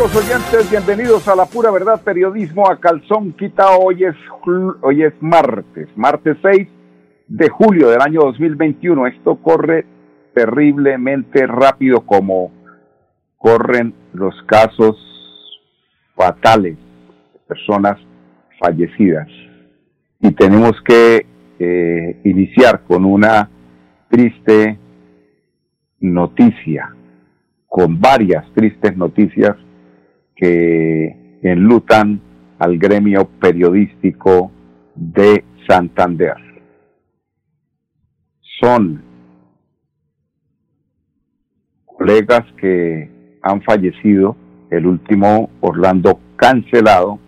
Oyentes, bienvenidos a la pura verdad periodismo a calzón quita. Hoy es, hoy es martes, martes 6 de julio del año 2021. Esto corre terriblemente rápido como corren los casos fatales de personas fallecidas. Y tenemos que eh, iniciar con una triste noticia, con varias tristes noticias que enlutan al gremio periodístico de Santander. Son colegas que han fallecido, el último Orlando Cancelado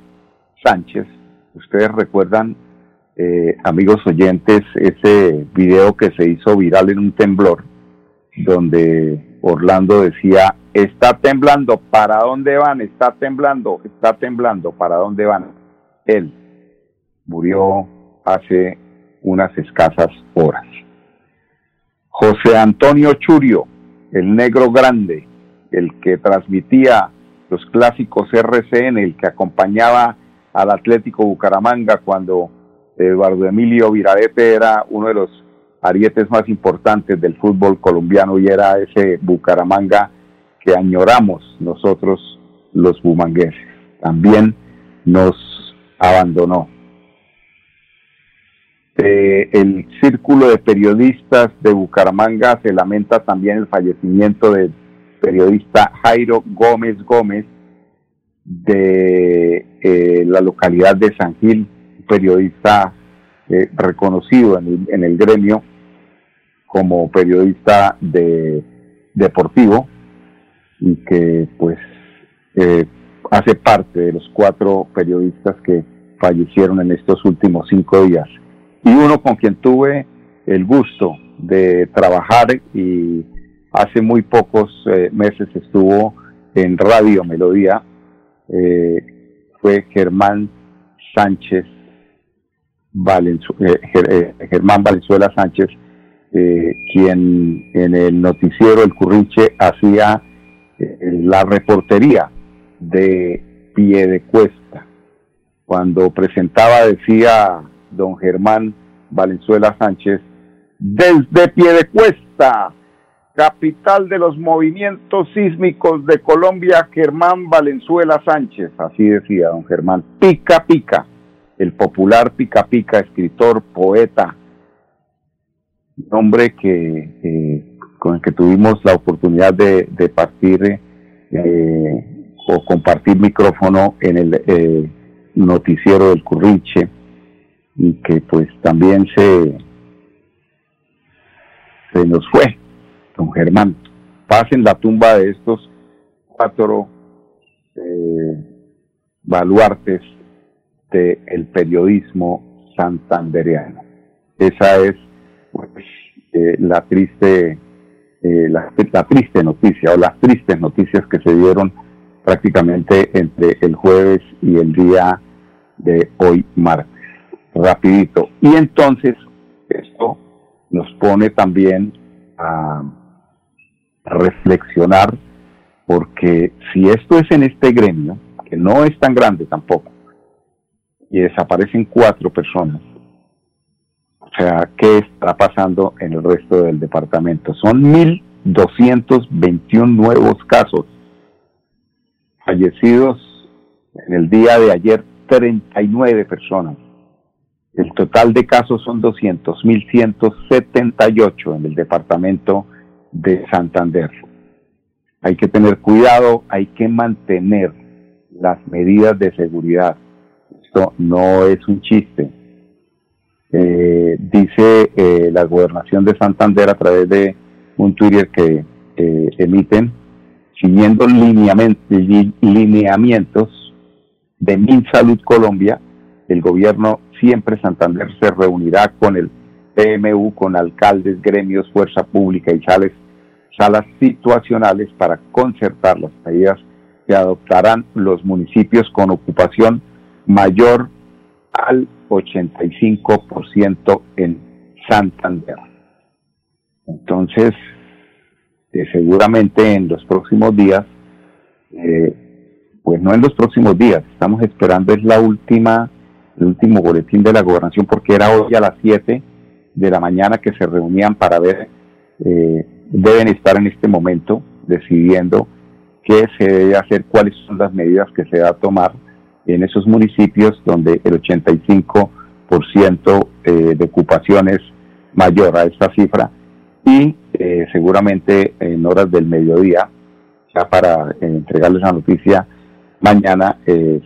Sánchez. Ustedes recuerdan, eh, amigos oyentes, ese video que se hizo viral en un temblor, donde Orlando decía, Está temblando, ¿para dónde van? Está temblando, está temblando, ¿para dónde van? Él murió hace unas escasas horas. José Antonio Churio, el negro grande, el que transmitía los clásicos RCN, el que acompañaba al Atlético Bucaramanga cuando Eduardo Emilio Viradete era uno de los arietes más importantes del fútbol colombiano y era ese Bucaramanga que añoramos nosotros los bumangueses. También nos abandonó. Eh, el círculo de periodistas de Bucaramanga se lamenta también el fallecimiento del periodista Jairo Gómez Gómez de eh, la localidad de San Gil, periodista eh, reconocido en el, en el, gremio como periodista de, deportivo y que pues eh, hace parte de los cuatro periodistas que fallecieron en estos últimos cinco días. Y uno con quien tuve el gusto de trabajar y hace muy pocos eh, meses estuvo en Radio Melodía, eh, fue Germán Sánchez Valenzuela, Germán Valenzuela Sánchez, quien en el noticiero El Curriche hacía la reportería de Piedecuesta. Cuando presentaba decía don Germán Valenzuela Sánchez, desde Piedecuesta, capital de los movimientos sísmicos de Colombia, Germán Valenzuela Sánchez, así decía don Germán, pica pica, el popular pica pica, escritor, poeta, hombre que eh, con el que tuvimos la oportunidad de, partir eh, o compartir micrófono en el eh, noticiero del Curriche y que pues también se, se nos fue, don Germán. Pasen la tumba de estos cuatro eh, baluartes del periodismo santandereano. Esa es pues, la triste eh, la, triste noticia o las tristes noticias que se dieron prácticamente entre el jueves y el día de hoy martes. Rapidito. Y entonces esto nos pone también a reflexionar porque si esto es en este gremio, que no es tan grande tampoco, y desaparecen cuatro personas, o sea, ¿qué está pasando en el resto del departamento? Son 1.221 nuevos casos. Fallecidos en el día de ayer, 39 personas. El total de casos son 200.178 en el departamento de Santander. Hay que tener cuidado, hay que mantener las medidas de seguridad. Esto no es un chiste eh, dice eh, la gobernación de Santander a través de un Twitter que eh, emiten, siguiendo lineamientos de MinSalud Colombia, el gobierno siempre Santander se reunirá con el PMU, con alcaldes, gremios, fuerza pública y salas, salas situacionales para concertar las medidas que adoptarán los municipios con ocupación mayor al 85% en Santander. Entonces, eh, seguramente en los próximos días, eh, pues no en los próximos días, estamos esperando es la última, el último boletín de la gobernación porque era hoy a las 7 de la mañana que se reunían para ver, eh, deben estar en este momento decidiendo qué se debe hacer, cuáles son las medidas que se va a tomar en esos municipios donde el 85% eh, de ocupación es mayor a esta cifra y eh, seguramente en horas del mediodía, ya para eh, entregarles la noticia, mañana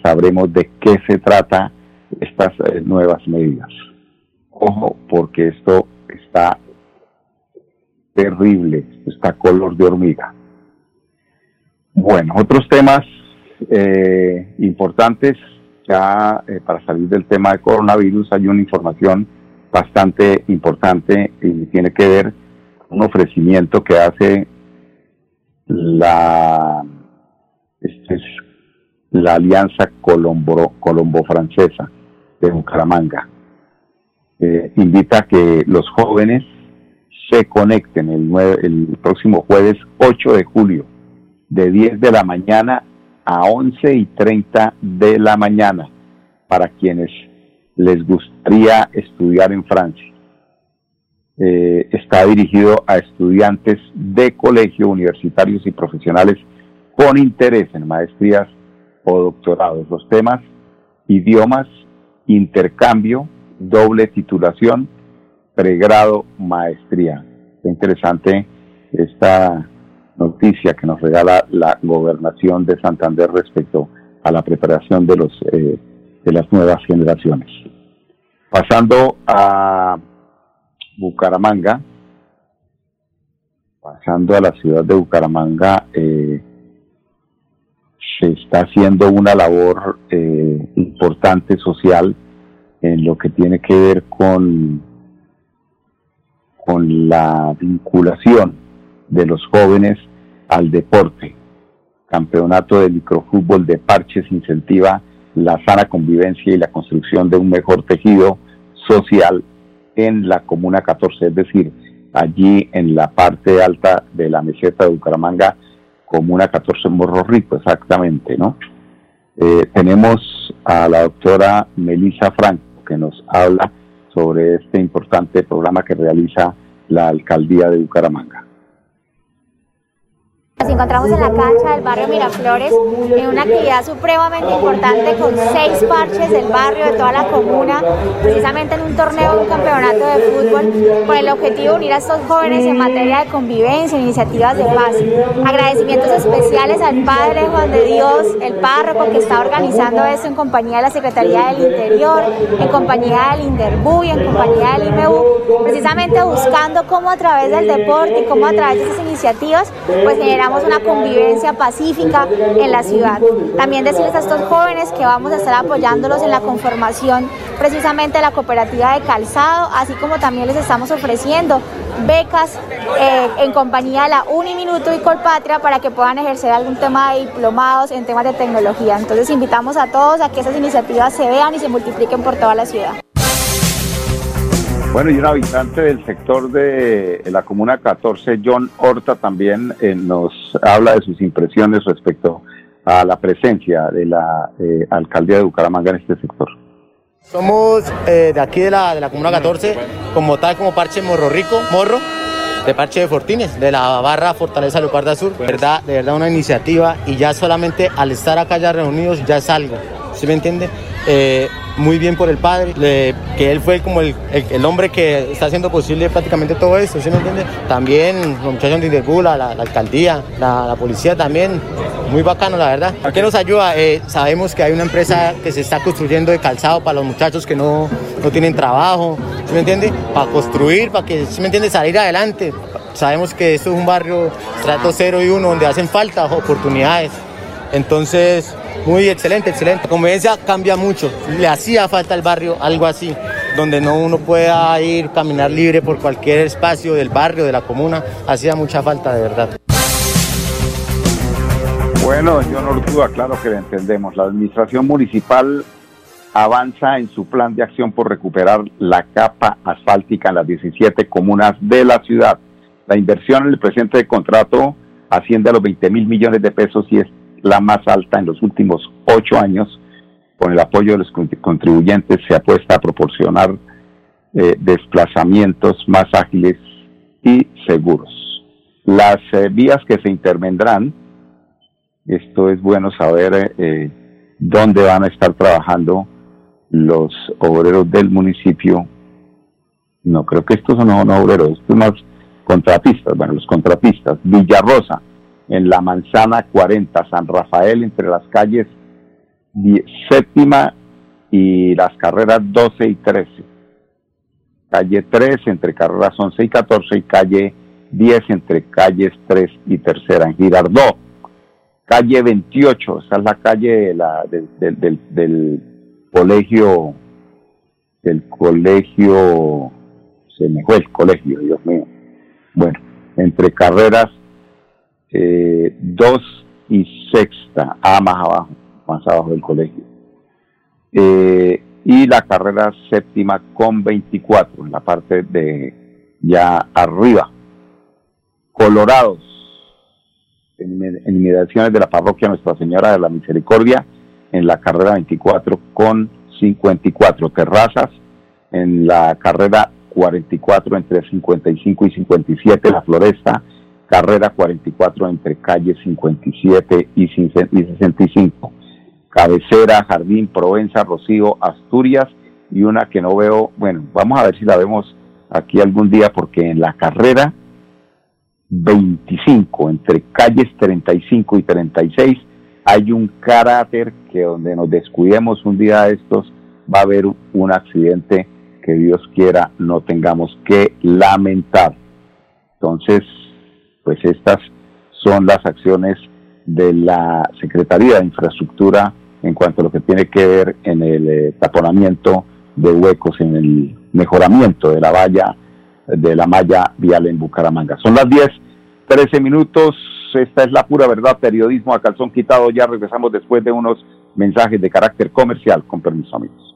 sabremos de qué se trata estas nuevas medidas. Ojo, porque esto está terrible, está color de hormiga. Bueno, otros temas eh, importantes, ya eh, para salir del tema de coronavirus hay una información bastante importante y tiene que ver con un ofrecimiento que hace la, este la Alianza Colombo, Francesa de Bucaramanga. Eh, invita que los jóvenes se conecten el, el próximo jueves 8 de julio de 10 de la mañana a 11 y 30 de la mañana para quienes les gustaría estudiar en Francia. Eh, está dirigido a estudiantes de colegio, universitarios y profesionales con interés en maestrías o doctorados. Los temas, idiomas, intercambio, doble titulación, pregrado, maestría. Es interesante esta noticia que nos regala la gobernación de Santander respecto a la preparación de los eh, de las nuevas generaciones. Pasando a Bucaramanga, pasando a la ciudad de Bucaramanga, eh, se está haciendo una labor eh, importante social en lo que tiene que ver con, con la vinculación de los jóvenes al deporte. Campeonato de microfútbol de Parches incentiva la sana convivencia y la construcción de un mejor tejido social en la Comuna 14, es decir, allí en la parte alta de la meseta de Bucaramanga, Comuna 14 Morro Rico, exactamente, ¿no? Eh, tenemos a la doctora Melissa Franco, que nos habla sobre este importante programa que realiza la alcaldía de Bucaramanga. Encontramos en la cancha del barrio Miraflores en una actividad supremamente importante con seis parches del barrio, de toda la comuna, precisamente en un torneo, un campeonato de fútbol, con el objetivo de unir a estos jóvenes en materia de convivencia, iniciativas de paz. Agradecimientos especiales al Padre Juan de Dios, el párroco que está organizando esto en compañía de la Secretaría del Interior, en compañía del Inderbu y en compañía del IMEU, precisamente buscando cómo a través del deporte y cómo a través de esas iniciativas, pues generamos una convivencia pacífica en la ciudad. También decirles a estos jóvenes que vamos a estar apoyándolos en la conformación precisamente de la cooperativa de calzado, así como también les estamos ofreciendo becas eh, en compañía de la Uniminuto y Colpatria para que puedan ejercer algún tema de diplomados en temas de tecnología. Entonces invitamos a todos a que esas iniciativas se vean y se multipliquen por toda la ciudad. Bueno, y un habitante del sector de la Comuna 14, John Horta, también eh, nos habla de sus impresiones respecto a la presencia de la eh, alcaldía de Bucaramanga en este sector. Somos eh, de aquí de la, Comuna 14, como tal, como Parche Morro Rico, Morro, de Parche de Fortines, de la barra Fortaleza Leoparda Sur. De verdad, de verdad una iniciativa y ya solamente al estar acá ya reunidos ya es algo, ¿sí me entiende? Muy bien por el padre, que él fue como el, hombre que está haciendo posible prácticamente todo esto, ¿sí me entiende? También los muchachos de Interbula, la, alcaldía, la, policía también, muy bacano la verdad. ¿A qué nos ayuda? Eh, sabemos que hay una empresa que se está construyendo de calzado para los muchachos que no, no tienen trabajo, ¿sí me entiende? Para construir, para que, ¿sí me entiende? Salir adelante sabemos que esto es un barrio trato 0 y 1 donde hacen falta oportunidades. Entonces, muy excelente, excelente. La convivencia cambia mucho. Le hacía falta al barrio algo así, donde no uno pueda ir, caminar libre por cualquier espacio del barrio, de la comuna. Hacía mucha falta, de verdad. Bueno, yo no lo duda, claro que lo entendemos. La administración municipal avanza en su plan de acción por recuperar la capa asfáltica en las 17 comunas de la ciudad. La inversión en el presente contrato asciende a los 20 mil millones de pesos y es la más alta en los últimos ocho años. Con el apoyo de los contribuyentes se apuesta a proporcionar eh, desplazamientos más ágiles y seguros. Las eh, vías que se intervendrán, esto es bueno saber eh, dónde van a estar trabajando los obreros del municipio. No creo que estos son obreros, estos son contratistas, bueno, los contratistas. Villarrosa, en la manzana 40, San Rafael, entre las calles séptima y las carreras 12 y 13. Calle 3 entre carreras 11 y 14 y calle 10 entre calles 3 y tercera en Girardot. Calle 28, esa es la calle la, del, del, del colegio, del colegio, se me fue el colegio, Dios mío. Bueno, entre carreras eh, 2 y sexta, más abajo, más abajo del colegio. Eh, y la carrera séptima con 24, en la parte de ya arriba. Colorados, en inmediaciones de la parroquia Nuestra Señora de la Misericordia, en la carrera 24 con 54 terrazas, en la carrera 44 entre 55 y 57 la floresta, carrera 44 entre calles 57 y 65, cabecera, jardín, Provenza, Rocío, Asturias y una que no veo, bueno, vamos a ver si la vemos aquí algún día porque en la carrera 25 entre calles 35 y 36 hay un carácter que donde nos descuidemos un día de estos va a haber un accidente que Dios quiera no tengamos que lamentar. Entonces, pues estas son las acciones de la Secretaría de Infraestructura en cuanto a lo que tiene que ver en el eh, taponamiento de huecos, en el mejoramiento de la valla, de la malla vial en Bucaramanga. Son las 10, 13 minutos esta es la pura verdad, periodismo a calzón quitado. Ya regresamos después de unos mensajes de carácter comercial. Con permiso, amigos.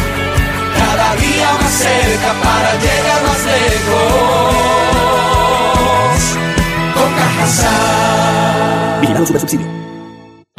cerca para llegar más lejos. Cajasal. Vigilado Super Subsidio.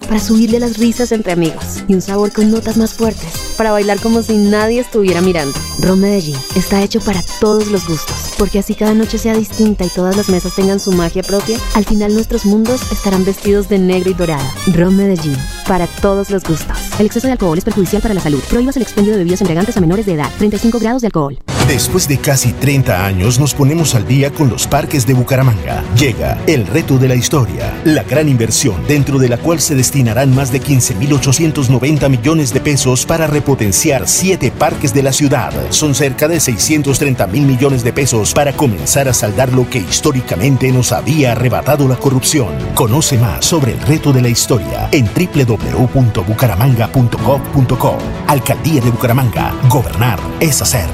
para subirle las risas entre amigos y un sabor con notas más fuertes para bailar como si nadie estuviera mirando. Ron Medellín está hecho para todos los gustos, porque así cada noche sea distinta y todas las mesas tengan su magia propia, al final nuestros mundos estarán vestidos de negro y dorado. Ron Medellín, para todos los gustos. El exceso de alcohol es perjudicial para la salud. Prohíbas el expendio de bebidas embriagantes a menores de edad. 35 grados de alcohol. Después de casi 30 años nos ponemos al día con los parques de Bucaramanga. Llega el reto de la historia, la gran inversión dentro de la cual se destinarán más de 15.890 millones de pesos para repotenciar siete parques de la ciudad. Son cerca de 630 mil millones de pesos para comenzar a saldar lo que históricamente nos había arrebatado la corrupción. Conoce más sobre el reto de la historia en www.bucaramanga.gov.co. Alcaldía de Bucaramanga. Gobernar es hacer.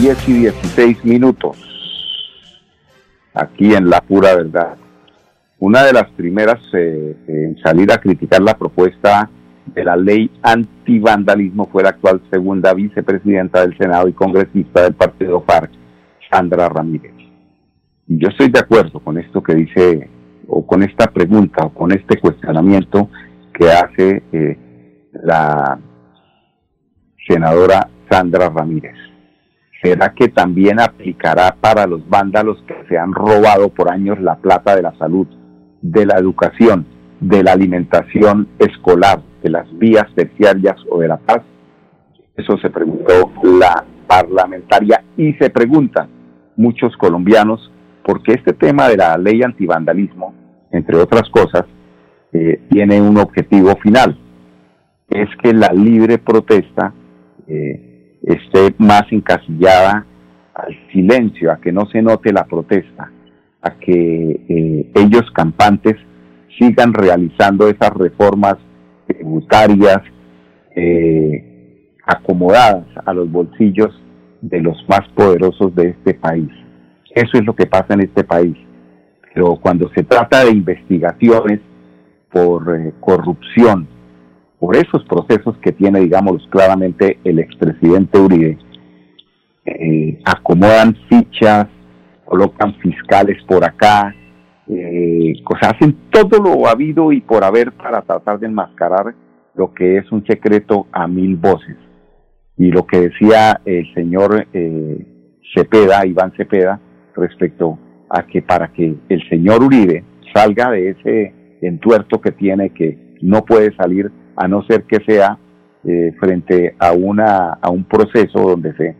10 y 16 minutos aquí en La Pura Verdad. Una de las primeras eh, en salir a criticar la propuesta de la ley antivandalismo fue la actual segunda vicepresidenta del Senado y congresista del partido FARC, Sandra Ramírez. Y yo estoy de acuerdo con esto que dice, o con esta pregunta, o con este cuestionamiento que hace eh, la senadora Sandra Ramírez. ¿Será que también aplicará para los vándalos que se han robado por años la plata de la salud, de la educación, de la alimentación escolar, de las vías terciarias o de la paz? Eso se preguntó la parlamentaria y se preguntan muchos colombianos porque este tema de la ley antivandalismo, entre otras cosas, eh, tiene un objetivo final, es que la libre protesta eh, esté más encasillada al silencio, a que no se note la protesta, a que eh, ellos campantes sigan realizando esas reformas tributarias eh, acomodadas a los bolsillos de los más poderosos de este país. Eso es lo que pasa en este país. Pero cuando se trata de investigaciones por eh, corrupción, por esos procesos que tiene, digamos, claramente el expresidente Uribe, eh, acomodan fichas, colocan fiscales por acá, eh, hacen todo lo habido y por haber para tratar de enmascarar lo que es un secreto a mil voces. Y lo que decía el señor eh, Cepeda, Iván Cepeda, respecto a que para que el señor Uribe salga de ese entuerto que tiene, que no puede salir a no ser que sea eh, frente a, una, a un proceso donde se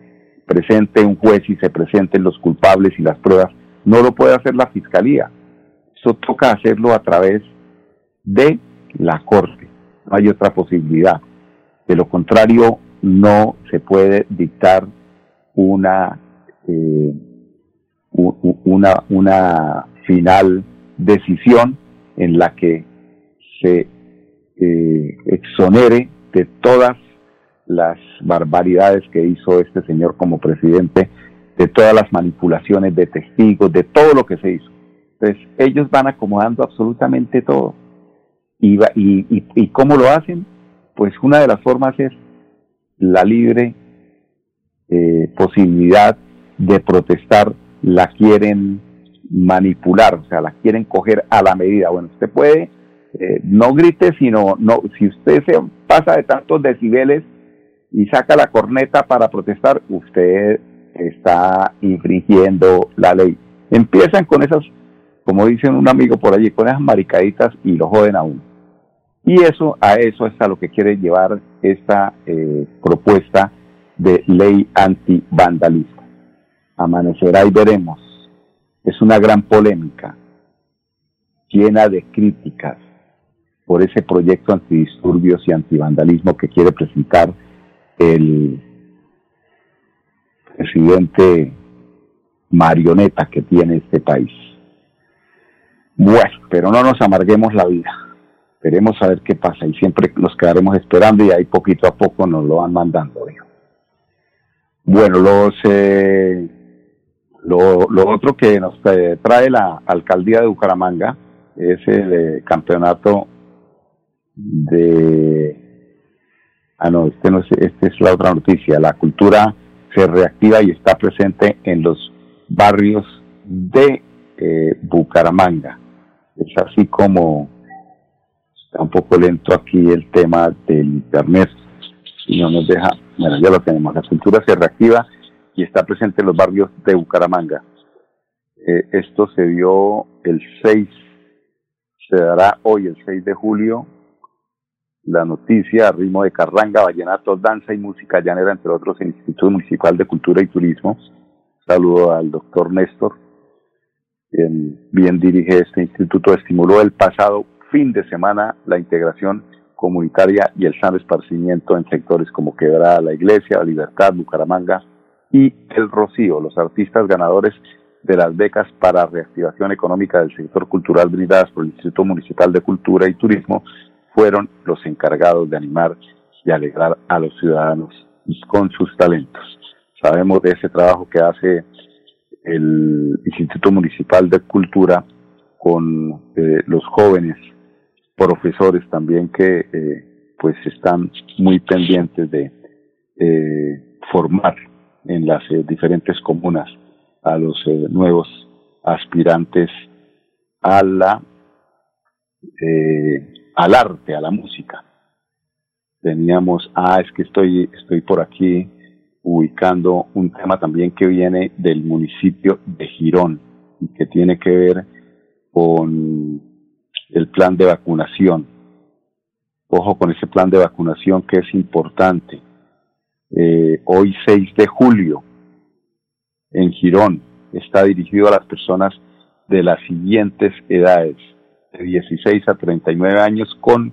presente un juez y se presenten los culpables y las pruebas, no lo puede hacer la fiscalía. Eso toca hacerlo a través de la corte. No hay otra posibilidad. De lo contrario, no se puede dictar una, eh, una, una final decisión en la que se eh, exonere de todas las barbaridades que hizo este señor como presidente, de todas las manipulaciones de testigos, de todo lo que se hizo. Entonces, ellos van acomodando absolutamente todo. Y, y, cómo lo hacen? Pues una de las formas es la libre eh, posibilidad de protestar, la quieren manipular, o sea, la quieren coger a la medida. Bueno, usted puede eh, no grite, sino no, si usted se pasa de tantos decibeles y saca la corneta para protestar, usted está infringiendo la ley. Empiezan con esas, como dicen un amigo por allí, con esas maricaditas y lo joden a uno. Y eso, a eso es a lo que quiere llevar esta eh, propuesta de ley anti-vandalismo. Amanecerá y veremos. Es una gran polémica, llena de críticas, por ese proyecto antidisturbios y antivandalismo que quiere presentar el presidente marioneta que tiene este país. Bueno, pero no nos amarguemos la vida. Esperemos a ver qué pasa y siempre nos quedaremos esperando y ahí poquito a poco nos lo van mandando. Bueno, los eh, lo, lo, otro que nos trae la alcaldía de Bucaramanga es el eh, campeonato de ah no este no es este es la otra noticia la cultura se reactiva y está presente en los barrios de eh, Bucaramanga. Es así como está un poco lento aquí el tema del internet y no nos deja, bueno, ya lo tenemos, la cultura se reactiva y está presente en los barrios de Bucaramanga. Eh, esto se dio el 6, se dará hoy el 6 de julio, la noticia ritmo de carranga, vallenato, danza y música llanera, entre otros, en el Instituto Municipal de Cultura y Turismo. Saludo al doctor Néstor, quien bien dirige este instituto, estimuló el pasado fin de semana la integración comunitaria y el sano esparcimiento en sectores como Quebrada, La Iglesia, La Libertad, Bucaramanga y El Rocío. Los artistas ganadores de las becas para reactivación económica del sector cultural brindadas por el Instituto Municipal de Cultura y Turismo fueron los encargados de animar y alegrar a los ciudadanos con sus talentos. Sabemos de ese trabajo que hace el Instituto Municipal de Cultura con eh, los jóvenes profesores también que eh, pues están muy pendientes de eh, formar en las diferentes comunas a los nuevos aspirantes a la al arte, a la música. Teníamos, ah, es que estoy, estoy por aquí ubicando un tema también que viene del municipio de Girón y que tiene que ver con el plan de vacunación. Ojo con ese plan de vacunación que es importante. Eh, hoy 6 de julio en Girón está dirigido a las personas de las siguientes edades, de 16 a 39 años con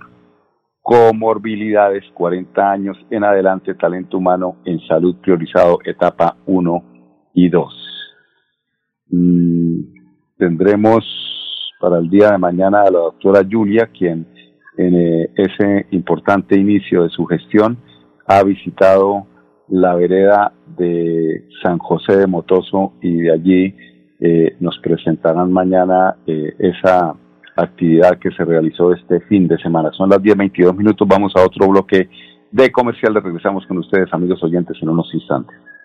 comorbilidades, 40 años en adelante, talento humano en salud priorizado, etapa 1 y 2. Mm, tendremos para el día de mañana a la doctora Julia, quien en eh, ese importante inicio de su gestión ha visitado la vereda de San José de Motoso y de allí eh, nos presentarán mañana eh, esa actividad que se realizó este fin de semana. Son las 10.22 minutos, vamos a otro bloque de comercial. Regresamos con ustedes, amigos oyentes, en unos instantes.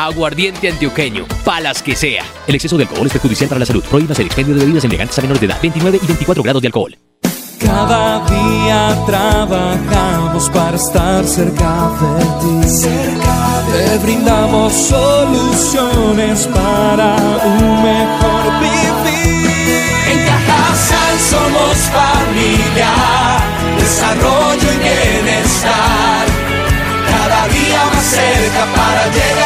Aguardiente antioqueño, palas que sea. El exceso de alcohol es perjudicial para la salud. Prohíbas el expendio de bebidas elegantes a menores de edad, 29 y 24 grados de alcohol. Cada día trabajamos para estar cerca de ti. Cerca Te brindamos soluciones para un mejor vivir. En Cajasal somos familia desarrollo y bienestar. Cada día más cerca para llegar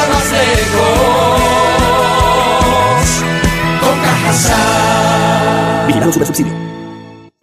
más lejos. Con Cajasal. Vigilando Super Subsidio.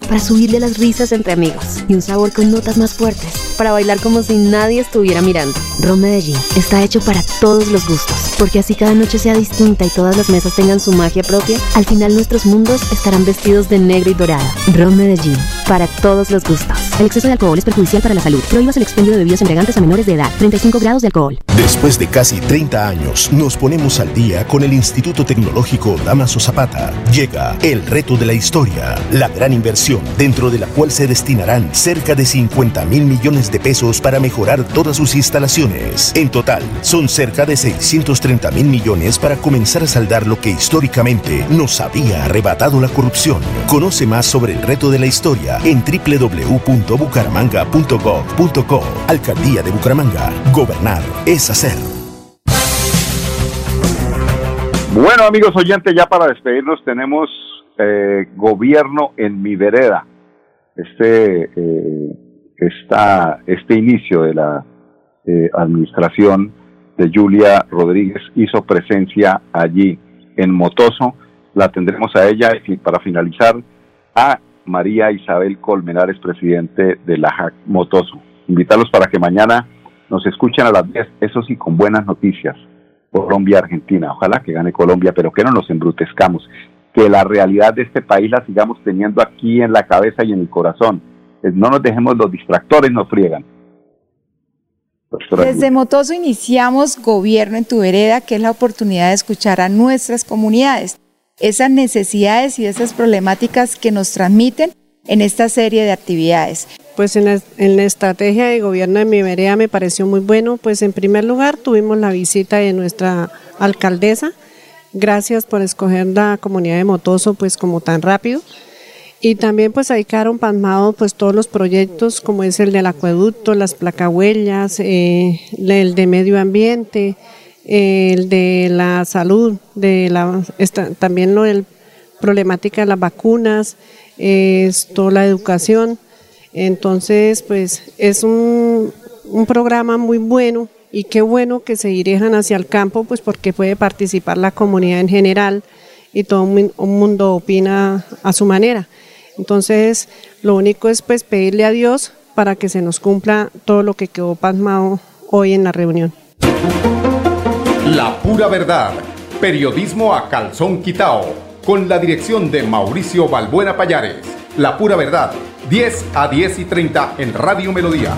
para subirle las risas entre amigos y un sabor con notas más fuertes para bailar como si nadie estuviera mirando. Ron Medellín está hecho para todos los gustos, porque así cada noche sea distinta y todas las mesas tengan su magia propia, al final nuestros mundos estarán vestidos de negro y dorado. Ron Medellín para todos los gustos. El exceso de alcohol es perjudicial para la salud. Prohíbas el expendio de bebidas embriagantes a menores de edad. 35 grados de alcohol. Después de casi 30 años, nos ponemos al día con el Instituto Tecnológico Damaso Zapata. Llega el reto de la historia, la gran inversión dentro de la cual se destinarán cerca de 50 mil millones de pesos para mejorar todas sus instalaciones. En total, son cerca de 630 mil millones para comenzar a saldar lo que históricamente nos había arrebatado la corrupción. Conoce más sobre el reto de la historia en www.bucaramanga.gov.co. Alcaldía de Bucaramanga. Gobernar es hacer. Bueno, amigos oyentes, ya para despedirnos tenemos eh, gobierno en mi vereda. Este, eh, este inicio de la eh, administración de Julia Rodríguez hizo presencia allí en Motoso. La tendremos a ella y para finalizar a María Isabel Colmenares, presidente de la JAC Motoso. Invitarlos para que mañana nos escuchen a las 10, eso sí, con buenas noticias. Colombia-Argentina. Ojalá que gane Colombia, pero que no nos embrutezcamos. Que la realidad de este país la sigamos teniendo aquí en la cabeza y en el corazón. No nos dejemos los distractores, nos friegan. Desde Motoso iniciamos Gobierno en tu Vereda, que es la oportunidad de escuchar a nuestras comunidades, esas necesidades y esas problemáticas que nos transmiten en esta serie de actividades. Pues en la, estrategia de gobierno de mi vereda me pareció muy bueno, pues en primer lugar tuvimos la visita de nuestra alcaldesa, gracias por escoger la comunidad de Motoso pues como tan rápido. Y también pues ahí quedaron pasmados pues todos los proyectos como es el del acueducto, las placahuellas, eh, el de medio ambiente, el de la salud, de la, también lo del problemática de las vacunas, toda la educación. Entonces, pues es un, un, programa muy bueno y qué bueno que se dirijan hacia el campo, pues porque puede participar la comunidad en general y todo un mundo opina a su manera. Entonces, lo único es pues pedirle a Dios para que se nos cumpla todo lo que quedó pasmado hoy en la reunión. La pura verdad. Periodismo a calzón quitao con la dirección de Mauricio Balbuena Payares. La pura verdad, 10 a 10 y 30 en Radio Melodía.